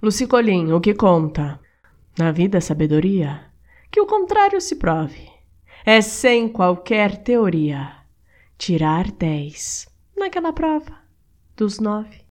Lucicolim, o que conta? Na vida, sabedoria, que o contrário se prove. É sem qualquer teoria tirar dez naquela prova dos nove.